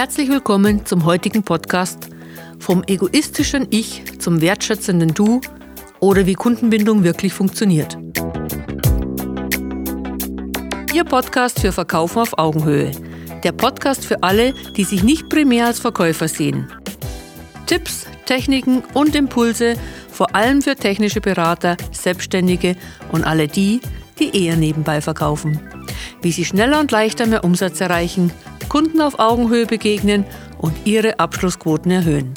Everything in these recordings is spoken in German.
Herzlich willkommen zum heutigen Podcast vom egoistischen Ich zum wertschätzenden Du oder wie Kundenbindung wirklich funktioniert. Ihr Podcast für Verkaufen auf Augenhöhe. Der Podcast für alle, die sich nicht primär als Verkäufer sehen. Tipps, Techniken und Impulse, vor allem für technische Berater, Selbstständige und alle die, die eher nebenbei verkaufen. Wie sie schneller und leichter mehr Umsatz erreichen, Kunden auf Augenhöhe begegnen und ihre Abschlussquoten erhöhen.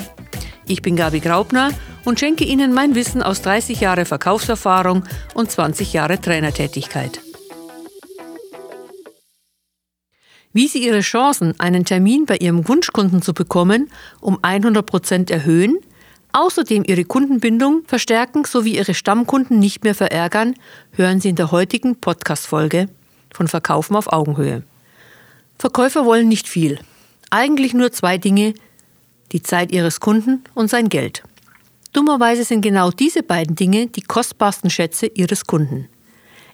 Ich bin Gabi Graubner und schenke Ihnen mein Wissen aus 30 Jahre Verkaufserfahrung und 20 Jahre Trainertätigkeit. wie Sie Ihre Chancen, einen Termin bei Ihrem Wunschkunden zu bekommen, um 100 Prozent erhöhen, außerdem Ihre Kundenbindung verstärken sowie Ihre Stammkunden nicht mehr verärgern, hören Sie in der heutigen Podcast-Folge von Verkaufen auf Augenhöhe. Verkäufer wollen nicht viel. Eigentlich nur zwei Dinge, die Zeit ihres Kunden und sein Geld. Dummerweise sind genau diese beiden Dinge die kostbarsten Schätze ihres Kunden.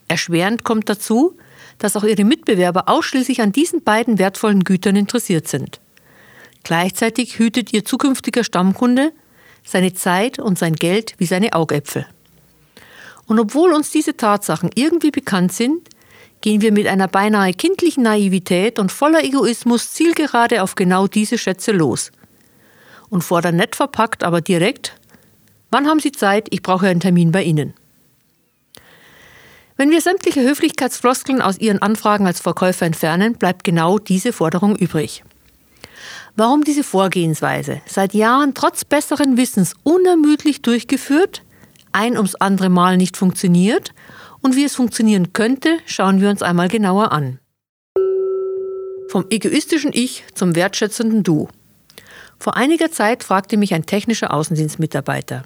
Erschwerend kommt dazu, dass auch ihre Mitbewerber ausschließlich an diesen beiden wertvollen Gütern interessiert sind. Gleichzeitig hütet ihr zukünftiger Stammkunde seine Zeit und sein Geld wie seine Augäpfel. Und obwohl uns diese Tatsachen irgendwie bekannt sind, gehen wir mit einer beinahe kindlichen Naivität und voller Egoismus zielgerade auf genau diese Schätze los. Und fordern nett verpackt, aber direkt, wann haben Sie Zeit, ich brauche einen Termin bei Ihnen. Wenn wir sämtliche Höflichkeitsfloskeln aus Ihren Anfragen als Verkäufer entfernen, bleibt genau diese Forderung übrig. Warum diese Vorgehensweise seit Jahren trotz besseren Wissens unermüdlich durchgeführt, ein ums andere Mal nicht funktioniert und wie es funktionieren könnte, schauen wir uns einmal genauer an. Vom egoistischen Ich zum wertschätzenden Du. Vor einiger Zeit fragte mich ein technischer Außendienstmitarbeiter,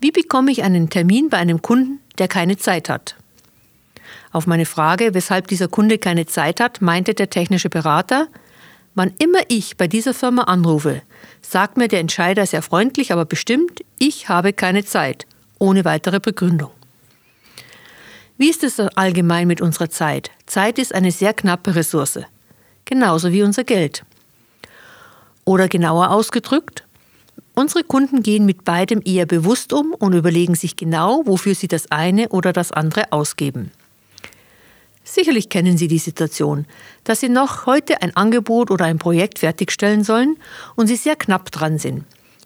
wie bekomme ich einen Termin bei einem Kunden, der keine Zeit hat? Auf meine Frage, weshalb dieser Kunde keine Zeit hat, meinte der technische Berater, wann immer ich bei dieser Firma anrufe, sagt mir der Entscheider sehr freundlich, aber bestimmt, ich habe keine Zeit, ohne weitere Begründung. Wie ist es allgemein mit unserer Zeit? Zeit ist eine sehr knappe Ressource, genauso wie unser Geld. Oder genauer ausgedrückt, unsere Kunden gehen mit beidem eher bewusst um und überlegen sich genau, wofür sie das eine oder das andere ausgeben. Sicherlich kennen Sie die Situation, dass Sie noch heute ein Angebot oder ein Projekt fertigstellen sollen und Sie sehr knapp dran sind.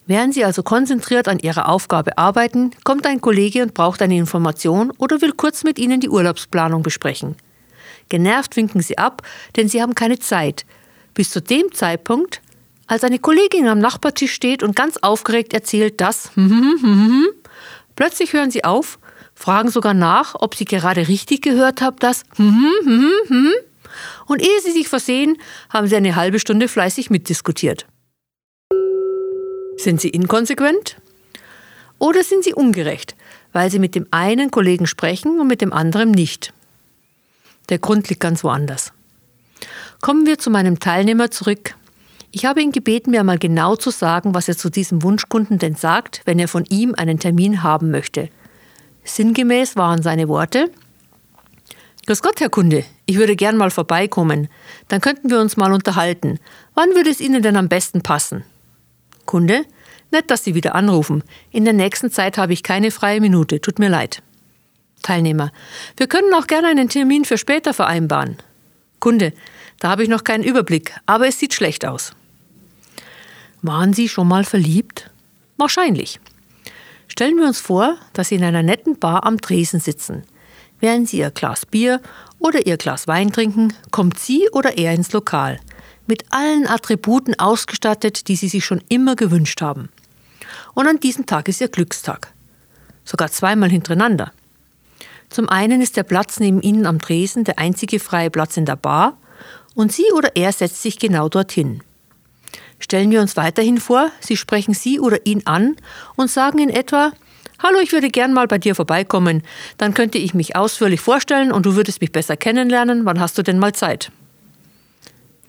Während Sie also konzentriert an Ihrer Aufgabe arbeiten, kommt ein Kollege und braucht eine Information oder will kurz mit Ihnen die Urlaubsplanung besprechen. Genervt winken Sie ab, denn Sie haben keine Zeit. Bis zu dem Zeitpunkt, als eine Kollegin am Nachbartisch steht und ganz aufgeregt erzählt, dass plötzlich hören Sie auf fragen sogar nach, ob sie gerade richtig gehört haben, dass und ehe sie sich versehen, haben sie eine halbe Stunde fleißig mitdiskutiert. Sind sie inkonsequent? Oder sind sie ungerecht, weil sie mit dem einen Kollegen sprechen und mit dem anderen nicht? Der Grund liegt ganz woanders. Kommen wir zu meinem Teilnehmer zurück. Ich habe ihn gebeten, mir einmal genau zu sagen, was er zu diesem Wunschkunden denn sagt, wenn er von ihm einen Termin haben möchte. Sinngemäß waren seine Worte, Grüß Gott, Herr Kunde, ich würde gern mal vorbeikommen. Dann könnten wir uns mal unterhalten. Wann würde es Ihnen denn am besten passen? Kunde, nett, dass Sie wieder anrufen. In der nächsten Zeit habe ich keine freie Minute, tut mir leid. Teilnehmer, wir können auch gerne einen Termin für später vereinbaren. Kunde, da habe ich noch keinen Überblick, aber es sieht schlecht aus. Waren Sie schon mal verliebt? Wahrscheinlich. Stellen wir uns vor, dass Sie in einer netten Bar am Tresen sitzen. Während Sie Ihr Glas Bier oder Ihr Glas Wein trinken, kommt sie oder er ins Lokal, mit allen Attributen ausgestattet, die Sie sich schon immer gewünscht haben. Und an diesem Tag ist Ihr Glückstag. Sogar zweimal hintereinander. Zum einen ist der Platz neben Ihnen am Tresen der einzige freie Platz in der Bar und Sie oder er setzt sich genau dorthin. Stellen wir uns weiterhin vor, Sie sprechen sie oder ihn an und sagen in etwa, Hallo, ich würde gern mal bei dir vorbeikommen. Dann könnte ich mich ausführlich vorstellen und du würdest mich besser kennenlernen. Wann hast du denn mal Zeit?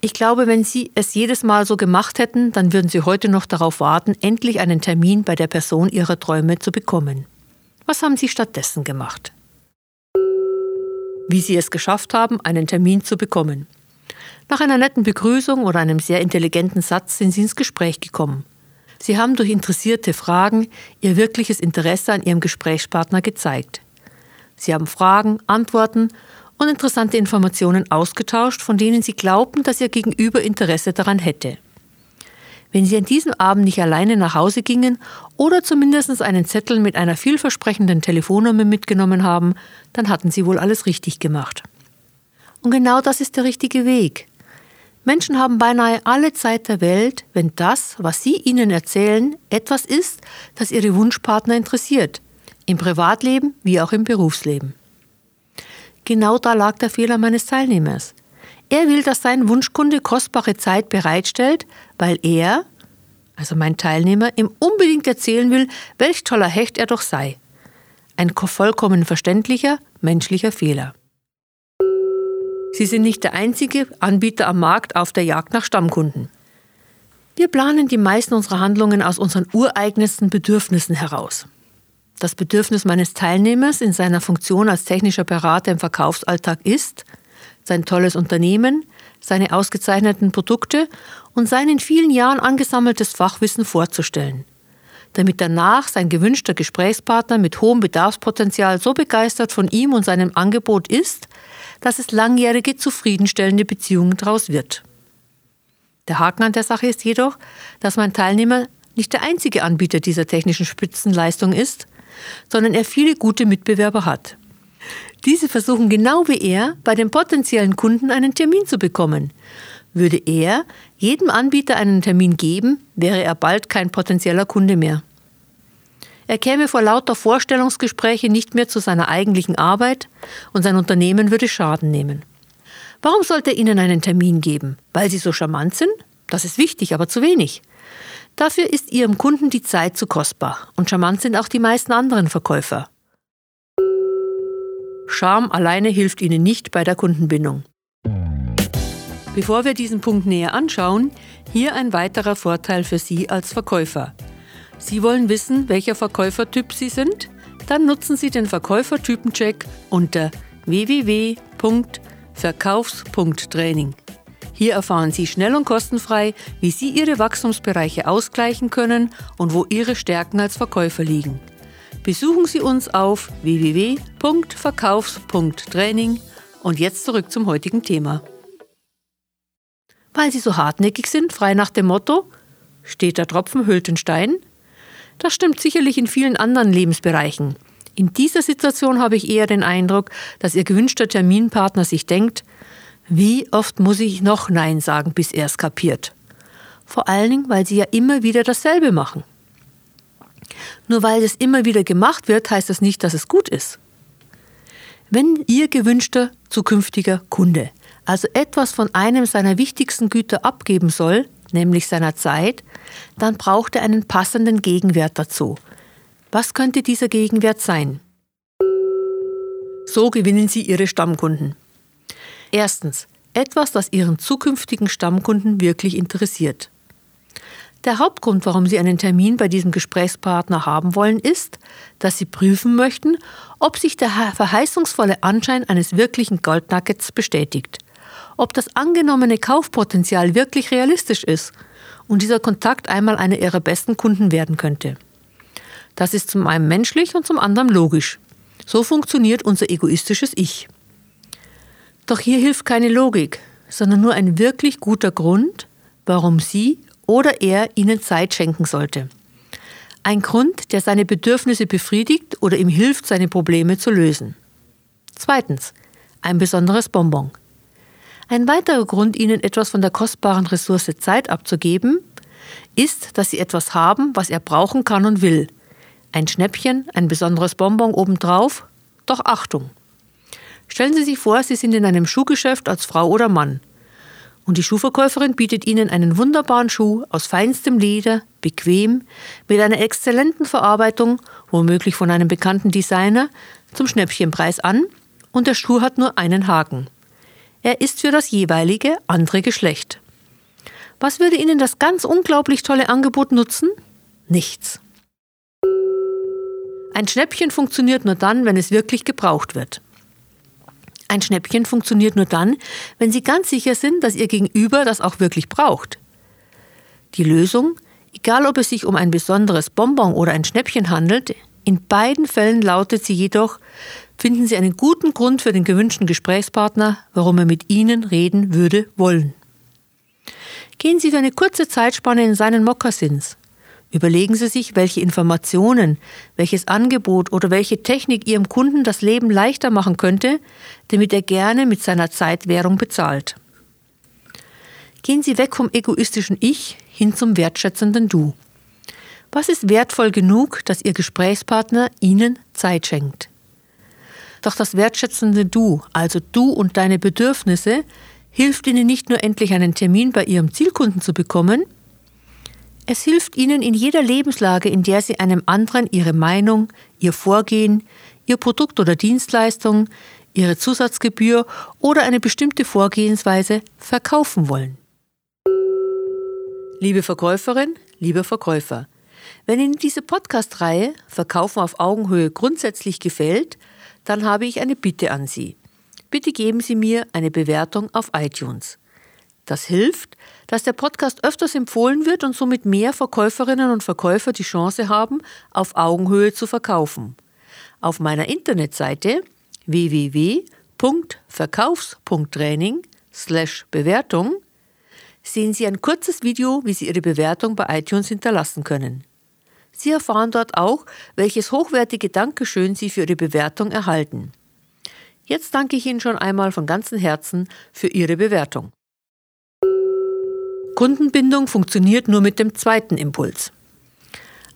Ich glaube, wenn Sie es jedes Mal so gemacht hätten, dann würden Sie heute noch darauf warten, endlich einen Termin bei der Person Ihrer Träume zu bekommen. Was haben Sie stattdessen gemacht? Wie Sie es geschafft haben, einen Termin zu bekommen. Nach einer netten Begrüßung oder einem sehr intelligenten Satz sind Sie ins Gespräch gekommen. Sie haben durch interessierte Fragen Ihr wirkliches Interesse an Ihrem Gesprächspartner gezeigt. Sie haben Fragen, Antworten und interessante Informationen ausgetauscht, von denen Sie glaubten, dass Ihr Gegenüber Interesse daran hätte. Wenn Sie an diesem Abend nicht alleine nach Hause gingen oder zumindest einen Zettel mit einer vielversprechenden Telefonnummer mitgenommen haben, dann hatten Sie wohl alles richtig gemacht. Und genau das ist der richtige Weg. Menschen haben beinahe alle Zeit der Welt, wenn das, was sie ihnen erzählen, etwas ist, das ihre Wunschpartner interessiert, im Privatleben wie auch im Berufsleben. Genau da lag der Fehler meines Teilnehmers. Er will, dass sein Wunschkunde kostbare Zeit bereitstellt, weil er, also mein Teilnehmer, ihm unbedingt erzählen will, welch toller Hecht er doch sei. Ein vollkommen verständlicher menschlicher Fehler. Sie sind nicht der einzige Anbieter am Markt auf der Jagd nach Stammkunden. Wir planen die meisten unserer Handlungen aus unseren ureigensten Bedürfnissen heraus. Das Bedürfnis meines Teilnehmers in seiner Funktion als technischer Berater im Verkaufsalltag ist, sein tolles Unternehmen, seine ausgezeichneten Produkte und sein in vielen Jahren angesammeltes Fachwissen vorzustellen, damit danach sein gewünschter Gesprächspartner mit hohem Bedarfspotenzial so begeistert von ihm und seinem Angebot ist, dass es langjährige zufriedenstellende Beziehungen daraus wird. Der Haken an der Sache ist jedoch, dass mein Teilnehmer nicht der einzige Anbieter dieser technischen Spitzenleistung ist, sondern er viele gute Mitbewerber hat. Diese versuchen genau wie er bei den potenziellen Kunden einen Termin zu bekommen. Würde er jedem Anbieter einen Termin geben, wäre er bald kein potenzieller Kunde mehr. Er käme vor lauter Vorstellungsgespräche nicht mehr zu seiner eigentlichen Arbeit und sein Unternehmen würde Schaden nehmen. Warum sollte er Ihnen einen Termin geben? Weil Sie so charmant sind? Das ist wichtig, aber zu wenig. Dafür ist Ihrem Kunden die Zeit zu kostbar und charmant sind auch die meisten anderen Verkäufer. Charme alleine hilft Ihnen nicht bei der Kundenbindung. Bevor wir diesen Punkt näher anschauen, hier ein weiterer Vorteil für Sie als Verkäufer. Sie wollen wissen, welcher Verkäufertyp Sie sind? Dann nutzen Sie den Verkäufertypencheck unter www.verkaufs.training. Hier erfahren Sie schnell und kostenfrei, wie Sie Ihre Wachstumsbereiche ausgleichen können und wo Ihre Stärken als Verkäufer liegen. Besuchen Sie uns auf www.verkaufs.training und jetzt zurück zum heutigen Thema. Weil Sie so hartnäckig sind, frei nach dem Motto, steht der Tropfen hüllt den Stein, das stimmt sicherlich in vielen anderen Lebensbereichen. In dieser Situation habe ich eher den Eindruck, dass Ihr gewünschter Terminpartner sich denkt, wie oft muss ich noch Nein sagen, bis er es kapiert? Vor allen Dingen, weil Sie ja immer wieder dasselbe machen. Nur weil es immer wieder gemacht wird, heißt das nicht, dass es gut ist. Wenn Ihr gewünschter zukünftiger Kunde also etwas von einem seiner wichtigsten Güter abgeben soll, nämlich seiner Zeit, dann braucht er einen passenden Gegenwert dazu. Was könnte dieser Gegenwert sein? So gewinnen Sie Ihre Stammkunden. Erstens, etwas, das Ihren zukünftigen Stammkunden wirklich interessiert. Der Hauptgrund, warum Sie einen Termin bei diesem Gesprächspartner haben wollen, ist, dass Sie prüfen möchten, ob sich der verheißungsvolle Anschein eines wirklichen Goldnuggets bestätigt ob das angenommene Kaufpotenzial wirklich realistisch ist und dieser Kontakt einmal einer ihrer besten Kunden werden könnte. Das ist zum einen menschlich und zum anderen logisch. So funktioniert unser egoistisches Ich. Doch hier hilft keine Logik, sondern nur ein wirklich guter Grund, warum Sie oder er Ihnen Zeit schenken sollte. Ein Grund, der seine Bedürfnisse befriedigt oder ihm hilft, seine Probleme zu lösen. Zweitens, ein besonderes Bonbon. Ein weiterer Grund, ihnen etwas von der kostbaren Ressource Zeit abzugeben, ist, dass sie etwas haben, was er brauchen kann und will. Ein Schnäppchen, ein besonderes Bonbon obendrauf, doch Achtung. Stellen Sie sich vor, Sie sind in einem Schuhgeschäft als Frau oder Mann. Und die Schuhverkäuferin bietet Ihnen einen wunderbaren Schuh aus feinstem Leder, bequem, mit einer exzellenten Verarbeitung, womöglich von einem bekannten Designer, zum Schnäppchenpreis an und der Schuh hat nur einen Haken. Er ist für das jeweilige andere Geschlecht. Was würde Ihnen das ganz unglaublich tolle Angebot nutzen? Nichts. Ein Schnäppchen funktioniert nur dann, wenn es wirklich gebraucht wird. Ein Schnäppchen funktioniert nur dann, wenn Sie ganz sicher sind, dass Ihr Gegenüber das auch wirklich braucht. Die Lösung, egal ob es sich um ein besonderes Bonbon oder ein Schnäppchen handelt, in beiden Fällen lautet sie jedoch, finden Sie einen guten Grund für den gewünschten Gesprächspartner, warum er mit Ihnen reden würde wollen. Gehen Sie für eine kurze Zeitspanne in seinen Mokassins. Überlegen Sie sich, welche Informationen, welches Angebot oder welche Technik Ihrem Kunden das Leben leichter machen könnte, damit er gerne mit seiner Zeitwährung bezahlt. Gehen Sie weg vom egoistischen Ich hin zum wertschätzenden Du. Was ist wertvoll genug, dass Ihr Gesprächspartner Ihnen Zeit schenkt? Doch das wertschätzende Du, also du und deine Bedürfnisse, hilft Ihnen nicht nur endlich einen Termin bei Ihrem Zielkunden zu bekommen, es hilft Ihnen in jeder Lebenslage, in der Sie einem anderen Ihre Meinung, Ihr Vorgehen, Ihr Produkt oder Dienstleistung, Ihre Zusatzgebühr oder eine bestimmte Vorgehensweise verkaufen wollen. Liebe Verkäuferin, lieber Verkäufer, wenn Ihnen diese Podcast-Reihe Verkaufen auf Augenhöhe grundsätzlich gefällt, dann habe ich eine Bitte an Sie. Bitte geben Sie mir eine Bewertung auf iTunes. Das hilft, dass der Podcast öfters empfohlen wird und somit mehr Verkäuferinnen und Verkäufer die Chance haben, auf Augenhöhe zu verkaufen. Auf meiner Internetseite www.verkaufs.training Bewertung sehen Sie ein kurzes Video, wie Sie Ihre Bewertung bei iTunes hinterlassen können. Sie erfahren dort auch, welches hochwertige Dankeschön Sie für Ihre Bewertung erhalten. Jetzt danke ich Ihnen schon einmal von ganzem Herzen für Ihre Bewertung. Kundenbindung funktioniert nur mit dem zweiten Impuls.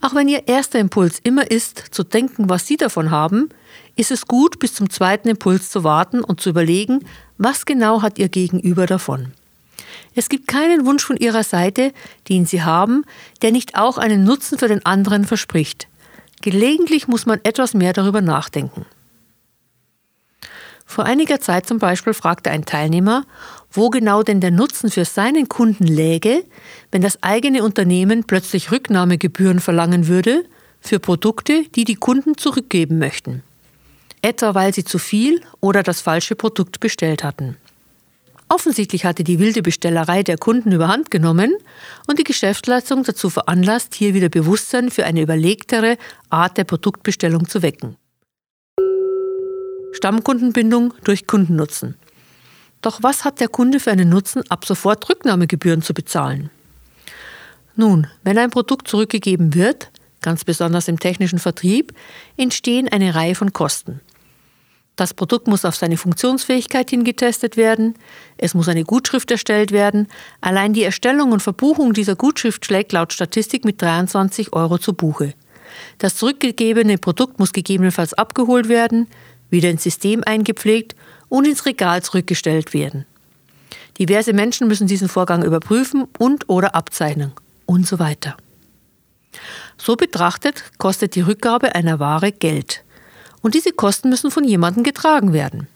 Auch wenn Ihr erster Impuls immer ist, zu denken, was Sie davon haben, ist es gut, bis zum zweiten Impuls zu warten und zu überlegen, was genau hat Ihr Gegenüber davon. Es gibt keinen Wunsch von Ihrer Seite, den Sie haben, der nicht auch einen Nutzen für den anderen verspricht. Gelegentlich muss man etwas mehr darüber nachdenken. Vor einiger Zeit zum Beispiel fragte ein Teilnehmer, wo genau denn der Nutzen für seinen Kunden läge, wenn das eigene Unternehmen plötzlich Rücknahmegebühren verlangen würde für Produkte, die die Kunden zurückgeben möchten. Etwa weil sie zu viel oder das falsche Produkt bestellt hatten. Offensichtlich hatte die wilde Bestellerei der Kunden überhand genommen und die Geschäftsleitung dazu veranlasst, hier wieder Bewusstsein für eine überlegtere Art der Produktbestellung zu wecken. Stammkundenbindung durch Kundennutzen. Doch was hat der Kunde für einen Nutzen, ab sofort Rücknahmegebühren zu bezahlen? Nun, wenn ein Produkt zurückgegeben wird, ganz besonders im technischen Vertrieb, entstehen eine Reihe von Kosten. Das Produkt muss auf seine Funktionsfähigkeit hin getestet werden, es muss eine Gutschrift erstellt werden, allein die Erstellung und Verbuchung dieser Gutschrift schlägt laut Statistik mit 23 Euro zu Buche. Das zurückgegebene Produkt muss gegebenenfalls abgeholt werden, wieder ins System eingepflegt und ins Regal zurückgestellt werden. Diverse Menschen müssen diesen Vorgang überprüfen und oder abzeichnen und so weiter. So betrachtet kostet die Rückgabe einer Ware Geld. Und diese Kosten müssen von jemandem getragen werden.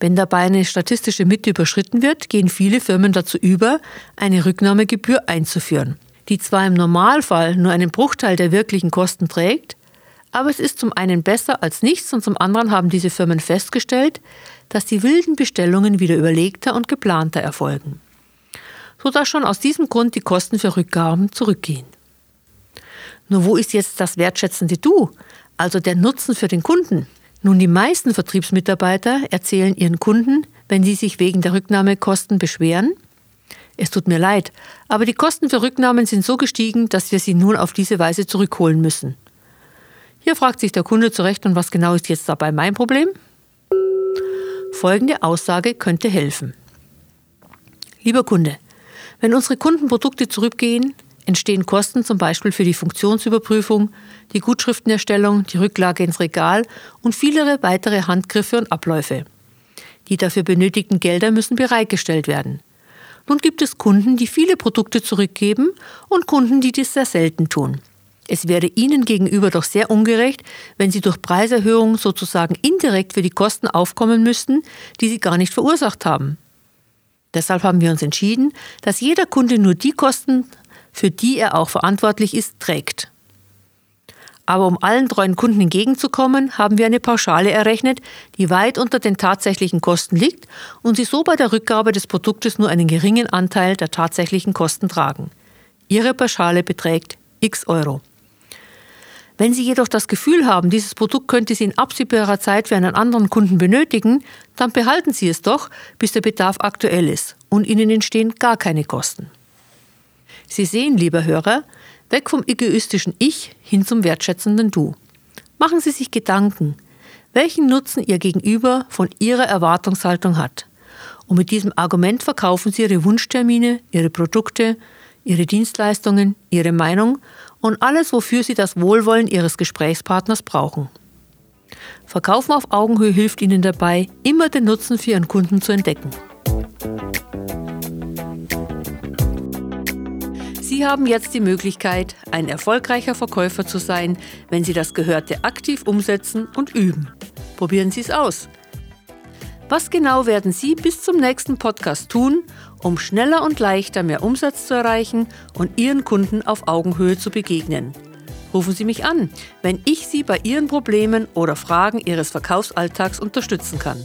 Wenn dabei eine statistische Mitte überschritten wird, gehen viele Firmen dazu über, eine Rücknahmegebühr einzuführen, die zwar im Normalfall nur einen Bruchteil der wirklichen Kosten trägt, aber es ist zum einen besser als nichts und zum anderen haben diese Firmen festgestellt, dass die wilden Bestellungen wieder überlegter und geplanter erfolgen, sodass schon aus diesem Grund die Kosten für Rückgaben zurückgehen. Nur wo ist jetzt das wertschätzende Du, also der Nutzen für den Kunden? Nun, die meisten Vertriebsmitarbeiter erzählen ihren Kunden, wenn sie sich wegen der Rücknahmekosten beschweren, es tut mir leid, aber die Kosten für Rücknahmen sind so gestiegen, dass wir sie nun auf diese Weise zurückholen müssen. Hier fragt sich der Kunde zurecht, und was genau ist jetzt dabei mein Problem? Folgende Aussage könnte helfen. Lieber Kunde, wenn unsere Kundenprodukte zurückgehen, entstehen Kosten zum Beispiel für die Funktionsüberprüfung, die Gutschriftenerstellung, die Rücklage ins Regal und viele weitere Handgriffe und Abläufe. Die dafür benötigten Gelder müssen bereitgestellt werden. Nun gibt es Kunden, die viele Produkte zurückgeben und Kunden, die dies sehr selten tun. Es wäre Ihnen gegenüber doch sehr ungerecht, wenn Sie durch Preiserhöhungen sozusagen indirekt für die Kosten aufkommen müssten, die Sie gar nicht verursacht haben. Deshalb haben wir uns entschieden, dass jeder Kunde nur die Kosten, für die er auch verantwortlich ist, trägt. Aber um allen treuen Kunden entgegenzukommen, haben wir eine Pauschale errechnet, die weit unter den tatsächlichen Kosten liegt und Sie so bei der Rückgabe des Produktes nur einen geringen Anteil der tatsächlichen Kosten tragen. Ihre Pauschale beträgt x Euro. Wenn Sie jedoch das Gefühl haben, dieses Produkt könnte Sie in absehbarer Zeit für einen anderen Kunden benötigen, dann behalten Sie es doch, bis der Bedarf aktuell ist und Ihnen entstehen gar keine Kosten. Sie sehen, lieber Hörer, Weg vom egoistischen Ich hin zum wertschätzenden Du. Machen Sie sich Gedanken, welchen Nutzen Ihr Gegenüber von Ihrer Erwartungshaltung hat. Und mit diesem Argument verkaufen Sie Ihre Wunschtermine, Ihre Produkte, Ihre Dienstleistungen, Ihre Meinung und alles, wofür Sie das Wohlwollen Ihres Gesprächspartners brauchen. Verkaufen auf Augenhöhe hilft Ihnen dabei, immer den Nutzen für Ihren Kunden zu entdecken. Sie haben jetzt die Möglichkeit, ein erfolgreicher Verkäufer zu sein, wenn Sie das Gehörte aktiv umsetzen und üben. Probieren Sie es aus. Was genau werden Sie bis zum nächsten Podcast tun, um schneller und leichter mehr Umsatz zu erreichen und Ihren Kunden auf Augenhöhe zu begegnen? Rufen Sie mich an, wenn ich Sie bei Ihren Problemen oder Fragen Ihres Verkaufsalltags unterstützen kann.